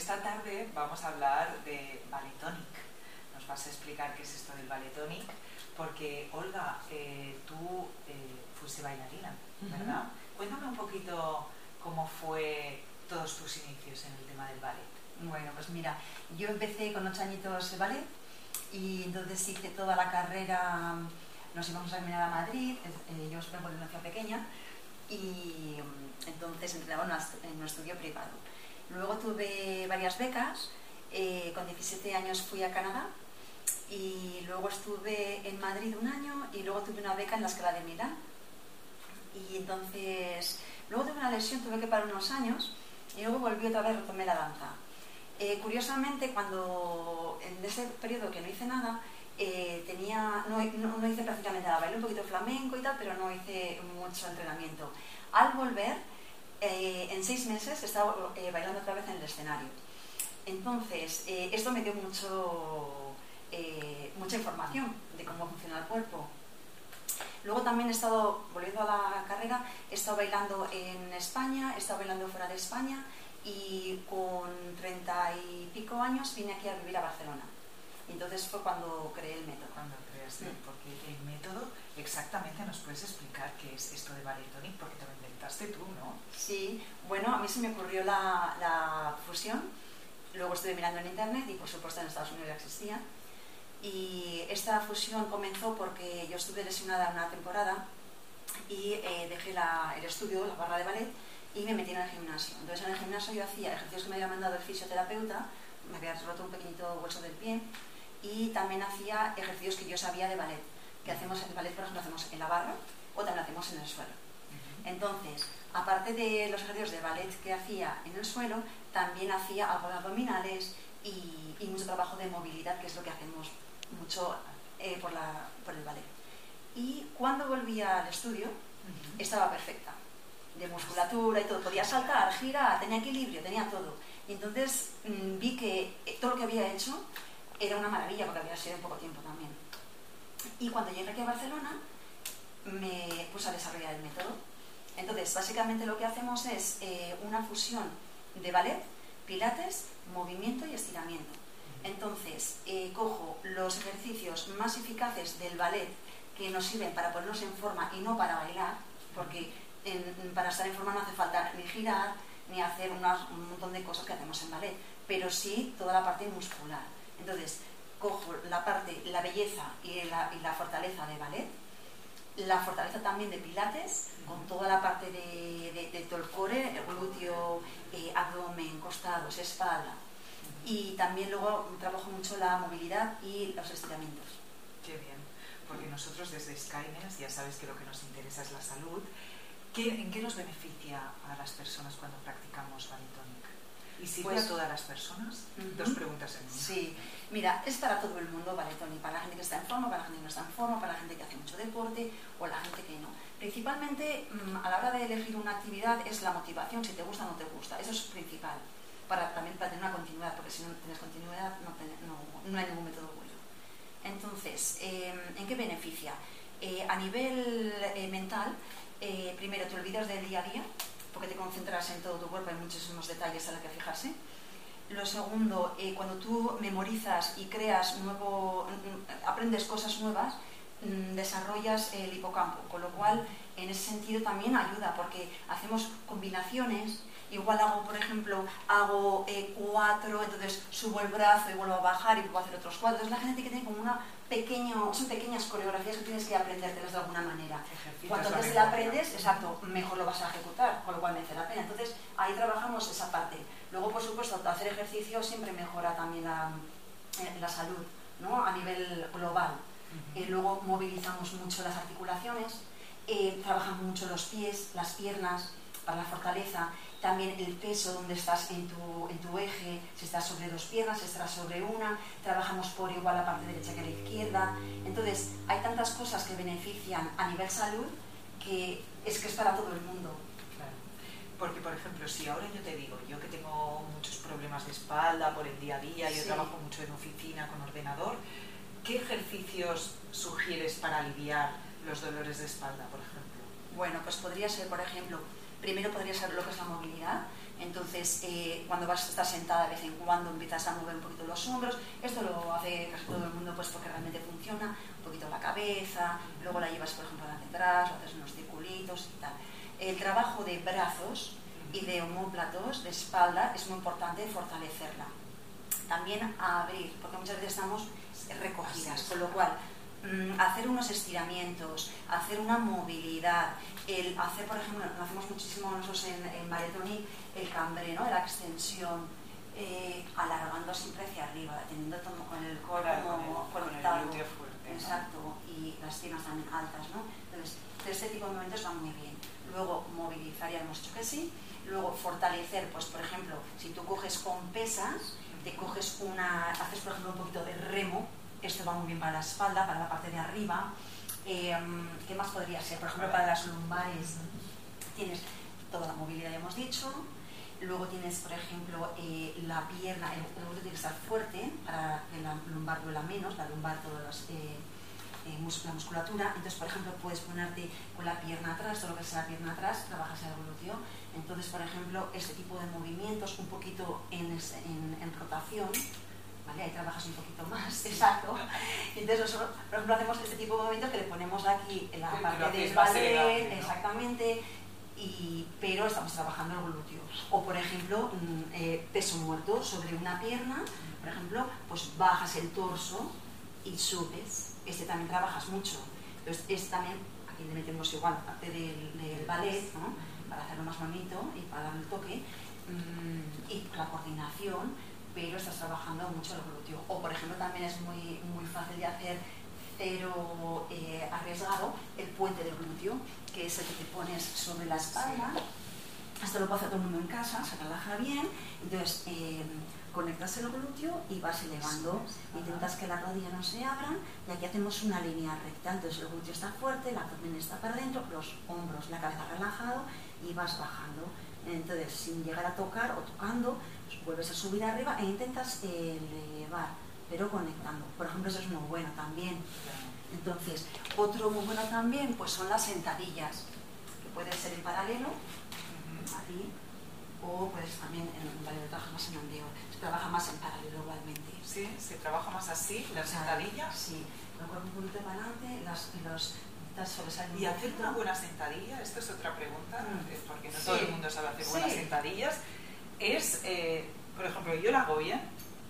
esta tarde vamos a hablar de Balletonic. Nos vas a explicar qué es esto del Balletonic, porque Olga, eh, tú eh, fuiste bailarina, ¿verdad? Cuéntame un poquito cómo fue todos tus inicios en el tema del ballet. Bueno, pues mira, yo empecé con ocho añitos de ballet y entonces hice toda la carrera, nos íbamos a terminar a Madrid, eh, yo estuve en una ciudad pequeña y mm, entonces entrenaba en un estudio privado. Luego tuve varias becas, eh, con 17 años fui a Canadá y luego estuve en Madrid un año y luego tuve una beca en la Escala de Milán. Y entonces, luego tuve una lesión, tuve que parar unos años y luego volví otra vez, retomé la danza. Eh, curiosamente, cuando en ese periodo que no hice nada, eh, tenía, no, no, hice prácticamente nada, bailé un poquito flamenco y tal, pero no hice mucho entrenamiento. Al volver, eh, en seis meses estaba bailando otra vez en el escenario. Entonces, esto me dio mucho, mucha información de cómo funciona el cuerpo. Luego también he estado, volviendo a la carrera, he estado bailando en España, he estado bailando fuera de España y con treinta y pico años vine aquí a vivir a Barcelona. Entonces fue cuando creé el método. Mm. porque el método, exactamente nos puedes explicar qué es esto de ballet tonic, porque te lo inventaste tú, ¿no? Sí, bueno, a mí se me ocurrió la, la fusión, luego estuve mirando en internet y por supuesto en Estados Unidos ya existía. Y esta fusión comenzó porque yo estuve lesionada una temporada y eh, dejé la, el estudio, la barra de ballet, y me metí en el gimnasio. Entonces en el gimnasio yo hacía ejercicios que me había mandado el fisioterapeuta, me había roto un pequeñito hueso del pie, y también hacía ejercicios que yo sabía de ballet, que hacemos en ballet, por ejemplo, hacemos en la barra o también hacemos en el suelo. Entonces, aparte de los ejercicios de ballet que hacía en el suelo, también hacía algo de abdominales y, y mucho trabajo de movilidad, que es lo que hacemos mucho eh, por, la, por, el ballet. Y cuando volví al estudio, estaba perfecta, de musculatura y todo. Podía saltar, girar, tenía equilibrio, tenía todo. Y entonces mm, vi que eh, todo lo que había hecho era una maravilla, porque había sido en poco tiempo también. Y cuando llegué aquí a Barcelona, me puse a desarrollar el método. Entonces, básicamente lo que hacemos es eh, una fusión de ballet, pilates, movimiento y estiramiento. Entonces, eh, cojo los ejercicios más eficaces del ballet que nos sirven para ponernos en forma y no para bailar, porque para estar en forma no hace falta ni girar ni hacer un montón de cosas que hacemos en ballet, pero sí toda la parte muscular. Entonces, cojo la parte, la belleza y la, fortaleza de ballet, la fortaleza también de pilates, con toda la parte de, todo el core, el glúteo, eh, abdomen, costados, espalda, y también luego trabajo mucho la movilidad y los estiramientos. Qué bien, porque nosotros desde Skynes ya sabes que lo que nos interesa es la salud. ¿En qué nos beneficia a las personas cuando practicamos Balitónica? ¿Y sirve pues, a todas las personas? Dos preguntas en una. Sí, mira, es para todo el mundo Balitónica, para la gente que está en forma, para la gente que no está en forma, para la gente que hace mucho deporte o la gente que no. Principalmente mm, a la hora de elegir una actividad es la motivación, si te gusta o no te gusta, eso es principal para, también para tener una continuidad, porque si no tienes continuidad no, no, hay ningún método bueno. Entonces, em, ¿en qué beneficia? Eh, a nivel eh, mental, eh, primero te olvidas del día a día, porque te concentras en todo tu cuerpo, hay muchísimos detalles a los que fijarse. Lo segundo, cuando tú memorizas y creas nuevo, aprendes cosas nuevas, mm, desarrollas el hipocampo, con lo cual en ese sentido también ayuda, porque hacemos combinaciones igual hago, por ejemplo, hago eh, cuatro, entonces subo el brazo y vuelvo a bajar y puedo hacer otros cuatro. Entonces la gente que tiene como una pequeño, son pequeñas coreografías que tienes que aprendértelas de alguna manera. Cuanto antes la aprendes, exacto, mejor lo vas a ejecutar, con lo cual merece la pena. Entonces ahí trabajamos esa parte. Luego, por supuesto, hacer ejercicio siempre mejora también la, eh, salud, ¿no? A nivel global. y luego movilizamos mucho las articulaciones, eh, trabajamos mucho los pies, las piernas, para la fortaleza también el peso donde estás en tu, en tu eje, si estás sobre dos piernas, si estás sobre una, trabajamos por igual la parte derecha que la izquierda. Entonces, hay tantas cosas que benefician a nivel salud que es que es para todo el mundo. Claro. Porque, por ejemplo, si ahora yo te digo, yo que tengo muchos problemas de espalda por el día a día, yo trabajo mucho en oficina con ordenador, ¿qué ejercicios sugieres para aliviar los dolores de espalda, por ejemplo? Bueno, pues podría ser, por ejemplo, Primero podría ser lo que es la movilidad, Entonces, eh, cuando vas a estar sentada de vez en cuando, empiezas a mover un poquito los hombros. Esto lo hace casi todo el mundo pues porque realmente funciona. Un poquito la cabeza, luego la llevas, por ejemplo, hacia atrás, o haces unos circulitos y tal. El trabajo de brazos y de homóplatos, de espalda, es muy importante fortalecerla. También abrir, porque muchas veces estamos recogidas, con lo cual hacer unos estiramientos, hacer una movilidad, el hacer, por ejemplo, lo hacemos muchísimo nosotros en, en Maretoni, el cambre, ¿no? la extensión, eh, alargando siempre hacia arriba, teniendo todo con el core como conectado. fuerte, Exacto, y las piernas también altas, ¿no? Entonces, este tipo de movimientos van muy bien. Luego, movilizar, ya hemos dicho que sí. Luego, fortalecer, pues por ejemplo, si tú coges con pesas, te coges una, haces por ejemplo un poquito de remo, esto va muy bien para la espalda, para la parte de arriba. Eh, ¿Qué más podría ser? Por ejemplo, para las lumbares tienes toda la movilidad, ya hemos dicho. Luego tienes, por ejemplo, eh, la pierna, el glúteo tiene que estar fuerte para que la lumbar duela menos, la lumbar todas las, eh, eh, la musculatura. Entonces, por ejemplo, puedes ponerte con la pierna atrás, todo lo que sea la pierna atrás, trabajas el glúteo. Entonces, por ejemplo, este tipo de movimientos, un poquito en, en- en rotación, ¿vale? Ahí trabajas un poquito más, exacto. Entonces, nosotros, por ejemplo, hacemos este tipo de movimientos que le ponemos aquí en la parte del ballet, ¿no? exactamente, y, pero estamos trabajando el glúteo. O, por ejemplo, mm, eh, peso muerto sobre una pierna, por ejemplo, pues bajas el torso y subes. Este también trabajas mucho. Entonces, este también, aquí le metemos igual parte del, del ballet, ¿no? para hacerlo más bonito y para darle el toque, mm, y la coordinación, pero estás trabajando mucho el glúteo. O, por ejemplo, también es muy, muy fácil de hacer cero eh, arriesgado el puente del glúteo, que es el que te pones sobre la espalda. Esto lo puede hacer todo el mundo en casa, se relaja bien. Entonces, eh, conectas el glúteo y vas elevando. Intentas que las rodillas no se abran y aquí hacemos una línea recta. Entonces, el glúteo está fuerte, la abdomen está para adentro, los hombros, la cabeza relajado y vas bajando. Entonces, sin llegar a tocar o tocando, vuelves a subir arriba e intentas elevar, pero conectando. Por ejemplo, eso es muy bueno también. Entonces, otro muy bueno también pues son las sentadillas, que puede ser en paralelo, aquí, o puedes también en paralelo trabajar más en andeo. Se trabaja más en paralelo igualmente. Sí, se trabaja más así, las sentadillas. Sí, con el cuerpo un poquito para adelante, las, los Y hacer una buena sentadilla, esto es otra pregunta, Mm. eh, porque no Sí. todo el mundo sabe hacer Sí. buenas sentadillas, es, eh, por ejemplo, yo la hago bien,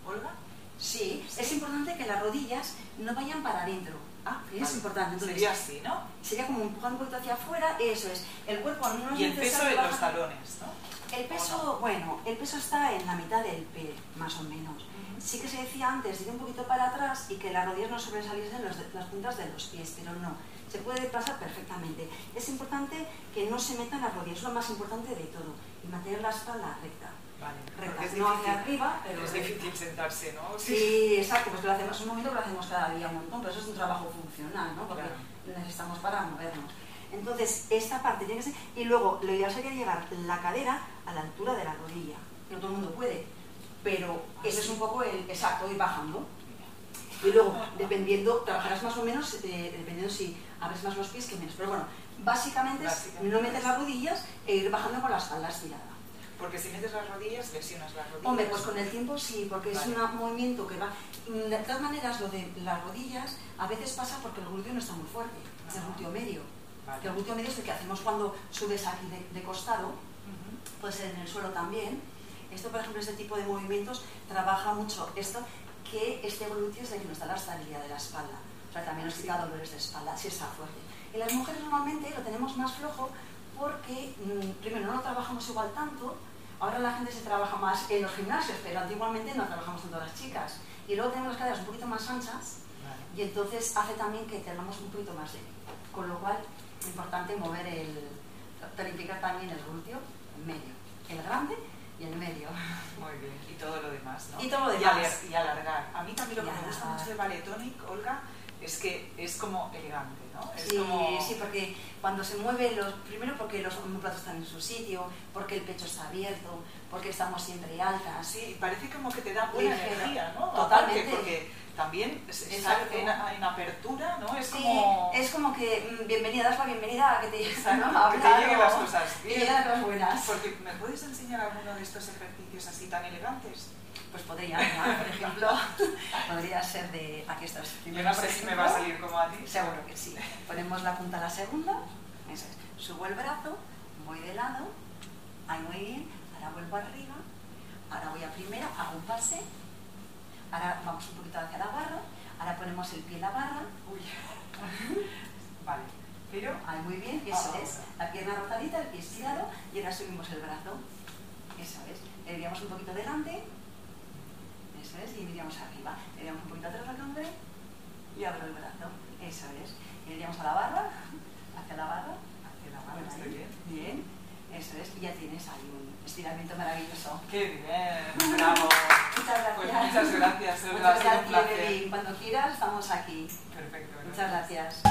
Olga, Sí, es importante que las rodillas no vayan para adentro. ah, Es vale. importante. Entonces, sería así, ¿no? sería como empujando un poquito hacia afuera, eso es. El cuerpo no es Y el peso de los talones, ¿no? El peso, bueno, el peso está en la mitad del pie, más o menos. Sí que se decía antes ir un poquito para atrás y que las rodillas no sobresaliesen los las puntas de los pies, pero no, se puede pasar perfectamente. Es importante que no se metan las rodillas, es lo más importante de todo, y mantener la espalda recta. Vale, Recta, es no difícil, hacia arriba, pero es recta. difícil sentarse, ¿no? Sí, exacto, pues lo hacemos, un momento lo hacemos cada día un montón, pero eso es un trabajo funcional, ¿no? Porque Claro. necesitamos para movernos. Entonces, esta parte tiene que ser, y luego lo ideal sería llevar la cadera a la altura de la rodilla. No todo el mundo puede, pero ese es un poco el exacto, ir bajando. Y luego, dependiendo, trabajarás más o menos, eh, dependiendo si abres más los pies que menos. Pero bueno, básicamente, es no meter las rodillas e ir bajando con la espalda estirada. Porque si metes las rodillas, lesionas las rodillas. Hombre, pues con el tiempo sí, porque es un movimiento que va... De todas maneras, lo de las rodillas a veces pasa porque el glúteo no está muy fuerte, es el Ajá. glúteo medio. Vale. Que el glúteo medio es el que hacemos cuando subes aquí de, de costado, puede ser en el suelo también. Esto, por ejemplo, este tipo de movimientos trabaja mucho esto, que este glúteo es el que nos da la estabilidad de la espalda. O sea, también nos quita dolores de espalda, si está fuerte. En las mujeres normalmente lo tenemos más flojo porque, mm, primero, no lo trabajamos igual tanto, ahora la gente se trabaja más en los gimnasios, pero antiguamente no trabajamos tanto las chicas. Y luego tenemos las caderas un poquito más anchas y entonces hace también que tengamos un poquito más de... Con lo cual, es importante mover el... tonificar también el glúteo medio. El grande y el medio. Muy bien. Y todo lo demás, ¿no? Y todo lo demás. y alargar. A mí también lo que me gusta mucho del ballet tonic, Olga, es que es como elegante, ¿no? Es Sí, como... sí, porque cuando se mueve, los, primero porque los homóplatos están en su sitio, porque el pecho está abierto, porque estamos siempre altas. Sí, parece como que te da buena Ligera. energía, ¿no? Totalmente. Aparte, porque también en, en apertura, ¿no? Es Sí, como como que mm, bienvenida, das la bienvenida a que te, ¿no? a que te lleguen las cosas que lleguen las cosas buenas. Porque ¿me puedes enseñar alguno de estos ejercicios así tan elegantes? Pues podría, ¿no? por ejemplo, podría ser de aquí estas Yo no sé si me va a salir como a ti. Seguro que sí. Ponemos la punta a la segunda, eso es. Subo el brazo, voy de lado, ahí muy bien, ahora vuelvo arriba, ahora voy a primera, hago un pase, ahora vamos un poquito hacia la barra, ahora ponemos el pie en la barra, Uy. Vale. Pero ahí muy bien, eso Ah, es. La pierna rotadita, el pie estirado y ahora subimos el brazo, eso es. Le iríamos un poquito delante, eso es, y iríamos arriba. Le iríamos un poquito atrás la cambio y abro el brazo, eso es. Y iríamos a la barra, hacia la barra, hacia la Ahí, estoy bien. Bien, eso es, y ya tienes ahí un estiramiento maravilloso. Qué bien. Bravo. Muchas gracias. Pues muchas gracias, Muchas gracias. Evelyn. Cuando quieras, estamos aquí. Perfecto. Muchas gracias.